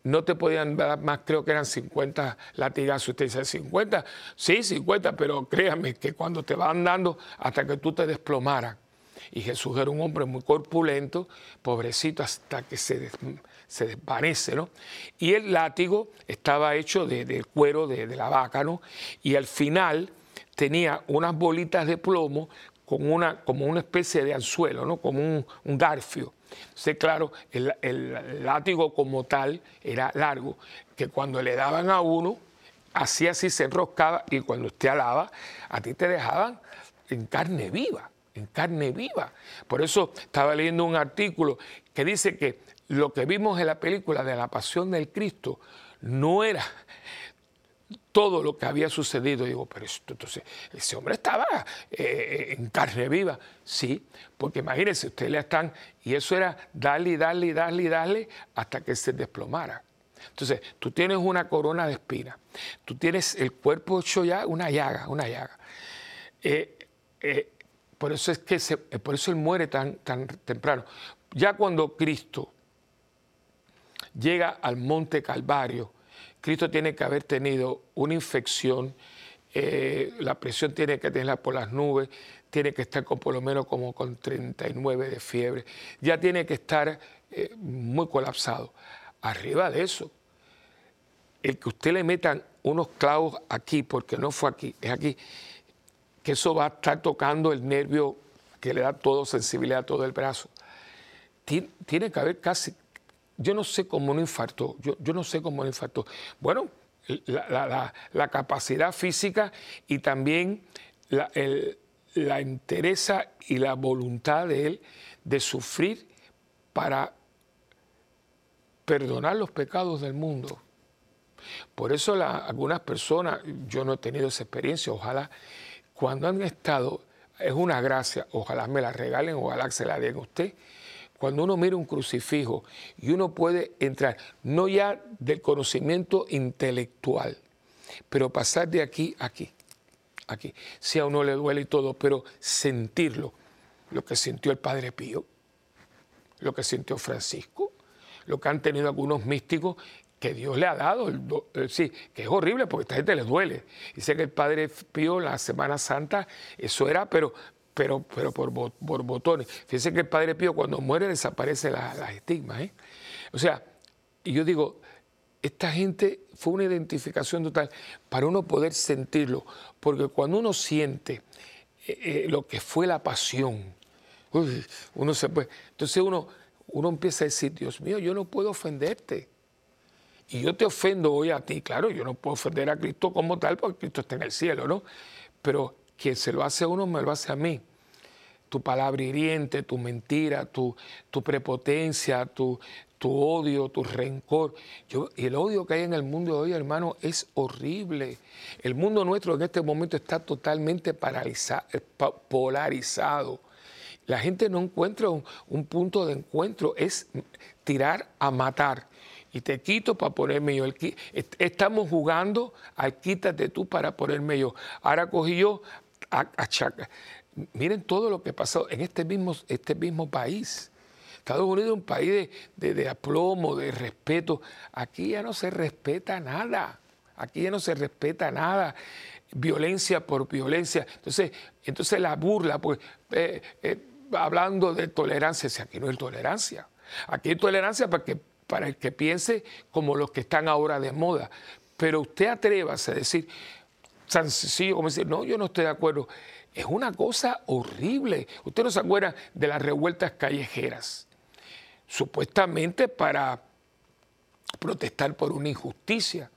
no te podían dar más, creo que eran 50 latigazos. Usted dice 50, sí, 50, pero créame que cuando te van dando hasta que tú te desplomaras. Y Jesús era un hombre muy corpulento, pobrecito, hasta que se, se desvanece, ¿no? Y el látigo estaba hecho de, cuero de, la vaca, ¿no? Y al final tenía unas bolitas de plomo con una, como una especie de anzuelo, ¿no? Como un, un garfio. Entonces, claro, el, el, látigo como tal era largo, que cuando le daban a uno, así así se enroscaba y cuando usted alaba, a ti te dejaban en carne viva, en carne viva. Por eso estaba leyendo un artículo que dice que lo que vimos en la película de la pasión del Cristo no era todo lo que había sucedido. Digo, pero entonces ese hombre estaba eh, en carne viva. Sí, porque imagínense, ustedes le están, y eso era darle, darle, darle, darle hasta que se desplomara. Entonces, tú tienes una corona de espina, tú tienes el cuerpo hecho ya una llaga, una llaga. Eh, eh, por eso es que por eso él muere tan, tan temprano. Ya cuando Cristo llega al monte Calvario, Cristo tiene que haber tenido una infección, eh, la presión tiene que tenerla por las nubes, tiene que estar con por lo menos como con 39 de fiebre, ya tiene que estar eh, muy colapsado. Arriba de eso, el que usted le metan unos clavos aquí, porque no fue aquí, es aquí, que eso va a estar tocando el nervio que le da todo sensibilidad a todo el brazo. Tiene que haber casi yo no sé cómo no infartó, yo, yo no sé cómo no infartó. Bueno, la, capacidad física y también la, el, la entereza y la voluntad de él de sufrir para perdonar los pecados del mundo. Por eso algunas personas, yo no he tenido esa experiencia, ojalá cuando han estado, es una gracia, ojalá me la regalen, ojalá se la den a usted, cuando uno mira un crucifijo y uno puede entrar, no ya del conocimiento intelectual, pero pasar de aquí a aquí, aquí. Si a uno le duele y todo, pero sentirlo, lo que sintió el Padre Pío, lo que sintió Francisco, lo que han tenido algunos místicos que Dios le ha dado, eh, sí, que es horrible porque a esta gente le duele. Dice que el Padre Pío la Semana Santa, eso era, pero pero, pero por, botones. Fíjense que el Padre Pío cuando muere desaparece las la estigmas. ¿eh? O sea, y yo digo, esta gente fue una identificación total para uno poder sentirlo, porque cuando uno siente eh, eh, lo que fue la pasión, uno se puede, entonces uno, uno empieza a decir, Dios mío, yo no puedo ofenderte. Y yo te ofendo hoy a ti, claro, yo no puedo ofender a Cristo como tal, porque Cristo está en el cielo, ¿no? Pero quien se lo hace a uno, me lo hace a mí tu palabra hiriente, tu mentira, tu, tu prepotencia, tu, tu, odio, tu rencor. Yo, el odio que hay en el mundo de hoy, hermano, es horrible. El mundo nuestro en este momento está totalmente paralizado, eh, polarizado. La gente no encuentra un, un punto de encuentro, es tirar a matar y te quito para ponerme yo. Estamos jugando al quítate tú para ponerme yo. Ahora cogí yo a, a, miren todo lo que pasó en este mismo, este mismo país. Estados Unidos es un país de, de, aplomo, de respeto. Aquí ya no se respeta nada. Aquí ya no se respeta nada. Violencia por violencia. Entonces, entonces la burla, pues, eh, eh, hablando de tolerancia, si aquí no hay tolerancia. Aquí hay tolerancia para, que, para el que piense como los que están ahora de moda. Pero usted atrévase a decir, sencillo como decir, no, yo no estoy de acuerdo es una cosa horrible. Usted no se acuerda de las revueltas callejeras, supuestamente para protestar por una injusticia.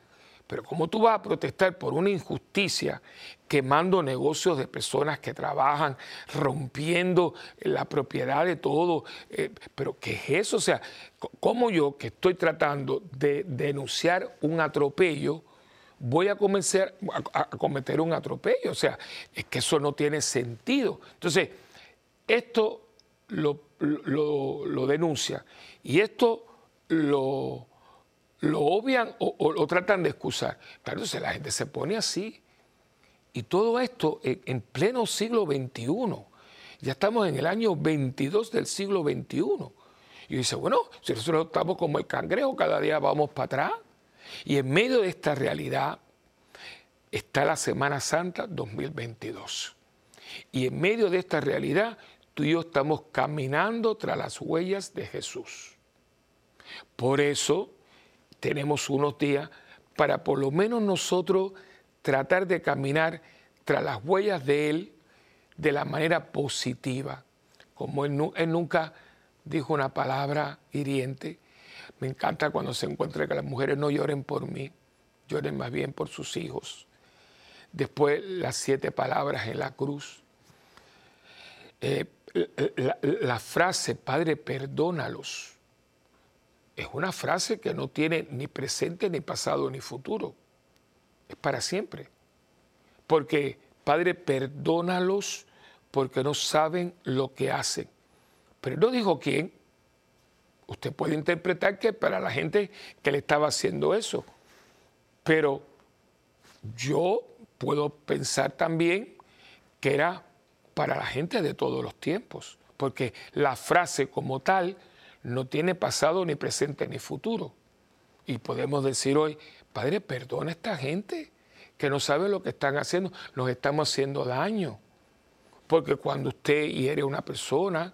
Pero ¿cómo tú vas a protestar por una injusticia quemando negocios de personas que trabajan, rompiendo la propiedad de todo? Eh, ¿Pero qué es eso? O sea, ¿cómo yo que estoy tratando de denunciar un atropello voy a comenzar a, cometer un atropello. O sea, es que eso no tiene sentido. Entonces, esto lo, denuncia y esto lo, lo obvian o, lo tratan de excusar. Claro, entonces la gente se pone así. Y todo esto en, pleno siglo XXI. Ya estamos en el año 22 del siglo XXI. Y dice, bueno, si nosotros estamos como el cangrejo, cada día vamos para atrás. Y en medio de esta realidad está la Semana Santa 2022. Y en medio de esta realidad, tú y yo estamos caminando tras las huellas de Jesús. Por eso tenemos unos días para por lo menos nosotros tratar de caminar tras las huellas de Él de la manera positiva. Como él, él nunca dijo una palabra hiriente, me encanta cuando se encuentra que las mujeres no lloren por mí, lloren más bien por sus hijos. Después las siete palabras en la cruz. Eh, la, la, frase, Padre, perdónalos, es una frase que no tiene ni presente, ni pasado, ni futuro. Es para siempre. Porque, Padre, perdónalos porque no saben lo que hacen. Pero no dijo quién, Usted puede interpretar que para la gente que le estaba haciendo eso. Pero yo puedo pensar también que era para la gente de todos los tiempos, porque la frase como tal no tiene pasado ni presente ni futuro. Y podemos decir hoy, Padre, perdona a esta gente que no sabe lo que están haciendo, nos estamos haciendo daño. Porque cuando usted hiere a una persona,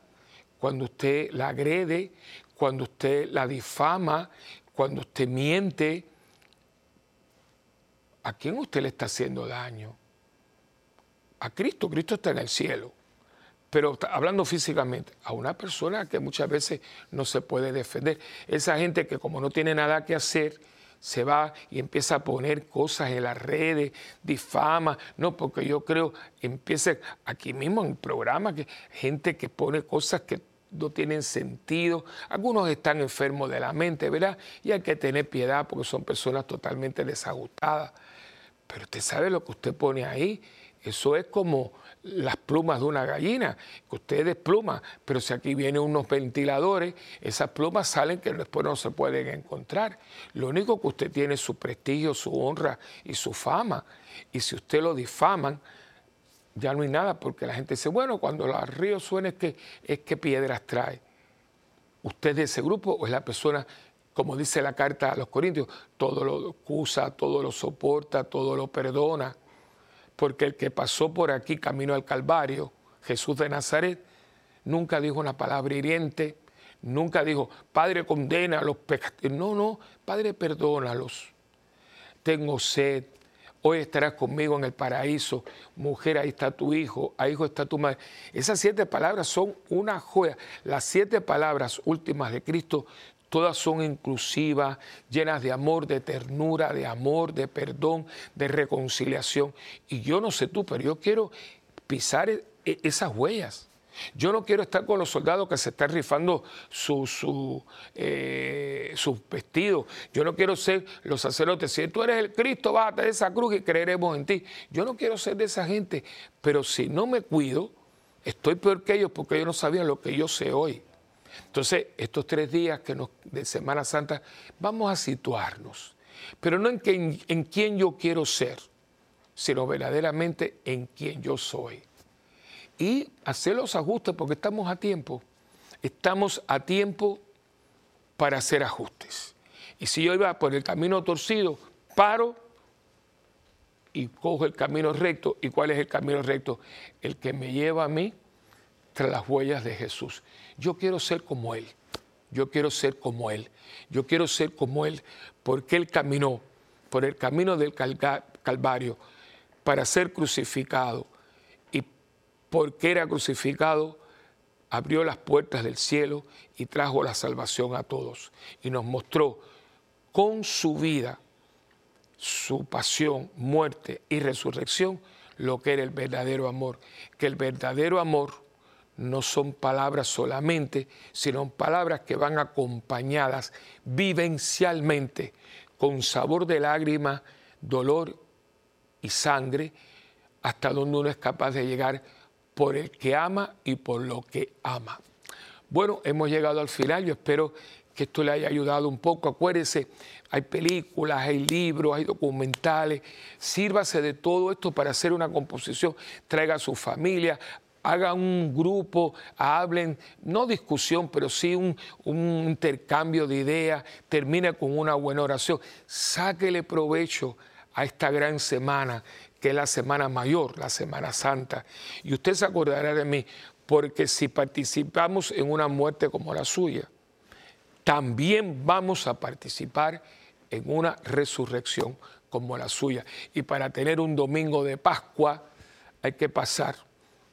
cuando usted la agrede, cuando usted la difama, cuando usted miente, ¿a quién usted le está haciendo daño? A Cristo, Cristo está en el cielo. Pero hablando físicamente, a una persona que muchas veces no se puede defender. Esa gente que como no tiene nada que hacer, se va y empieza a poner cosas en las redes, difama. No, porque yo creo, empieza aquí mismo en el programa, que gente que pone cosas que no tienen sentido, algunos están enfermos de la mente, ¿verdad? Y hay que tener piedad porque son personas totalmente desajustadas. Pero usted sabe lo que usted pone ahí, eso es como las plumas de una gallina, que usted despluma, pero si aquí vienen unos ventiladores, esas plumas salen que después no se pueden encontrar. Lo único que usted tiene es su prestigio, su honra y su fama. Y si usted lo difaman, ya no hay nada, porque la gente dice, bueno, cuando los ríos suena es que, es que piedras trae. ¿Usted de ese grupo o es la persona, como dice la carta a los Corintios, todo lo acusa, todo lo soporta, todo lo perdona? Porque el que pasó por aquí camino al Calvario Jesús de Nazaret, nunca dijo una palabra hiriente, nunca dijo, Padre, condena a los pecadores. No, no, Padre, perdónalos. Tengo sed, hoy estarás conmigo en el paraíso, mujer, ahí está tu hijo, ahí está tu madre. Esas siete palabras son una joya. Las siete palabras últimas de Cristo, todas son inclusivas, llenas de amor, de ternura, de amor, de perdón, de reconciliación. Y yo no sé tú, pero yo quiero pisar e, esas huellas. Yo no quiero estar con los soldados que se están rifando eh, sus vestidos. Yo no quiero ser los sacerdotes. Si tú eres el Cristo, bájate de esa cruz y creeremos en ti. Yo no quiero ser de esa gente. Pero si no me cuido, estoy peor que ellos porque ellos no sabían lo que yo sé hoy. Entonces, estos tres días que de Semana Santa, vamos a situarnos. Pero no en, en quién yo quiero ser, sino verdaderamente en quién yo soy y hacer los ajustes porque estamos a tiempo. Estamos a tiempo para hacer ajustes. Y si yo iba por el camino torcido, paro y cojo el camino recto. ¿Y cuál es el camino recto? El que me lleva a mí tras las huellas de Jesús. Yo quiero ser como Él. Yo quiero ser como Él. Yo quiero ser como Él porque Él caminó por el camino del Calvario para ser crucificado porque era crucificado, abrió las puertas del cielo y trajo la salvación a todos. Y nos mostró con su vida, su pasión, muerte y resurrección, lo que era el verdadero amor. Que el verdadero amor no son palabras solamente, sino palabras que van acompañadas vivencialmente con sabor de lágrima, dolor y sangre, hasta donde uno es capaz de llegar por el que ama y por lo que ama. Bueno, hemos llegado al final, yo espero que esto le haya ayudado un poco. Acuérdese, hay películas, hay libros, hay documentales. Sírvase de todo esto para hacer una composición. Traiga a su familia, haga un grupo, hablen, no discusión, pero sí un, un, intercambio de ideas, termine con una buena oración. Sáquele provecho a esta gran semana que es la Semana Mayor, la Semana Santa. Y usted se acordará de mí, porque si participamos en una muerte como la suya, también vamos a participar en una resurrección como la suya. Y para tener un domingo de Pascua hay que pasar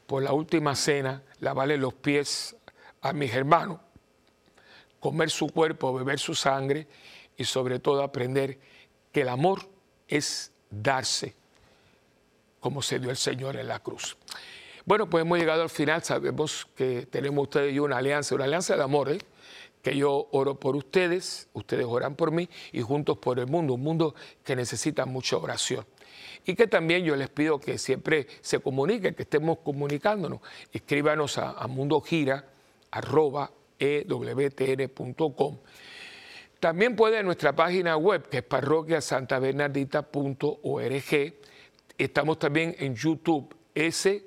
por la última cena, lavarle los pies a mis hermanos, comer su cuerpo, beber su sangre y sobre todo aprender que el amor es darse como se dio el Señor en la cruz. Bueno, pues hemos llegado al final, sabemos que tenemos ustedes y yo una alianza, una alianza de amor, ¿eh? que yo oro por ustedes, ustedes oran por mí y juntos por el mundo, un mundo que necesita mucha oración. Y que también yo les pido que siempre se comuniquen, que estemos comunicándonos. Escríbanos a, a mundogira.ewtn.com. También puede en nuestra página web, que es parroquiasantabernardita.org, Estamos también en YouTube, S,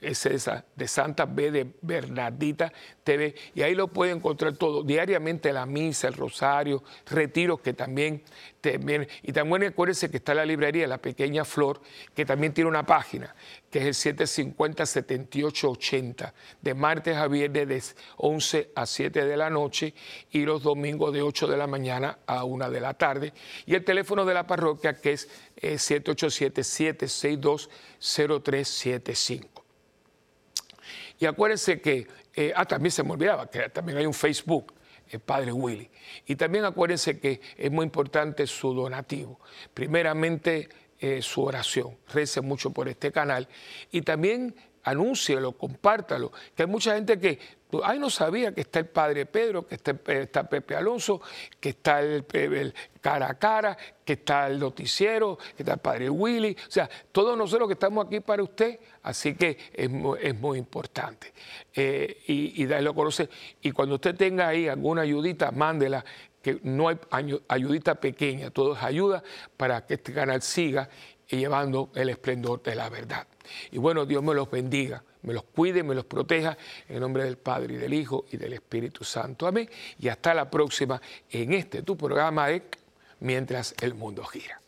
S de Santa B de Bernardita TV, y ahí lo puede encontrar todo, diariamente la misa, el rosario, retiros que también, también y también acuérdense que está la librería La Pequeña Flor, que también tiene una página, que es el 750-7880, de martes a viernes de 11 a 7 de la noche y los domingos de 8 de la mañana a 1 de la tarde, y el teléfono de la parroquia que es 787-762-0375. Y acuérdense que, eh, ah, también se me olvidaba, que también hay un Facebook, el Padre Willy. Y también acuérdense que es muy importante su donativo. Primeramente, eh, su oración. Rece mucho por este canal. Y también anúncielo, compártalo. Que hay mucha gente que, ay, no sabía que está el Padre Pedro, que está, está Pepe Alonso, que está el, cara a cara, que está el noticiero, que está el Padre Willy. O sea, todos nosotros que estamos aquí para usted, así que es, muy importante. Eh, y, y darlo a conocer. Y cuando usted tenga ahí alguna ayudita, mándela que no hay ayudita pequeña, todo es ayuda para que este canal siga llevando el esplendor de la verdad. Y bueno, Dios me los bendiga, me los cuide, me los proteja, en nombre del Padre y del Hijo y del Espíritu Santo. Amén. Y hasta la próxima en este tu programa de Mientras el mundo gira.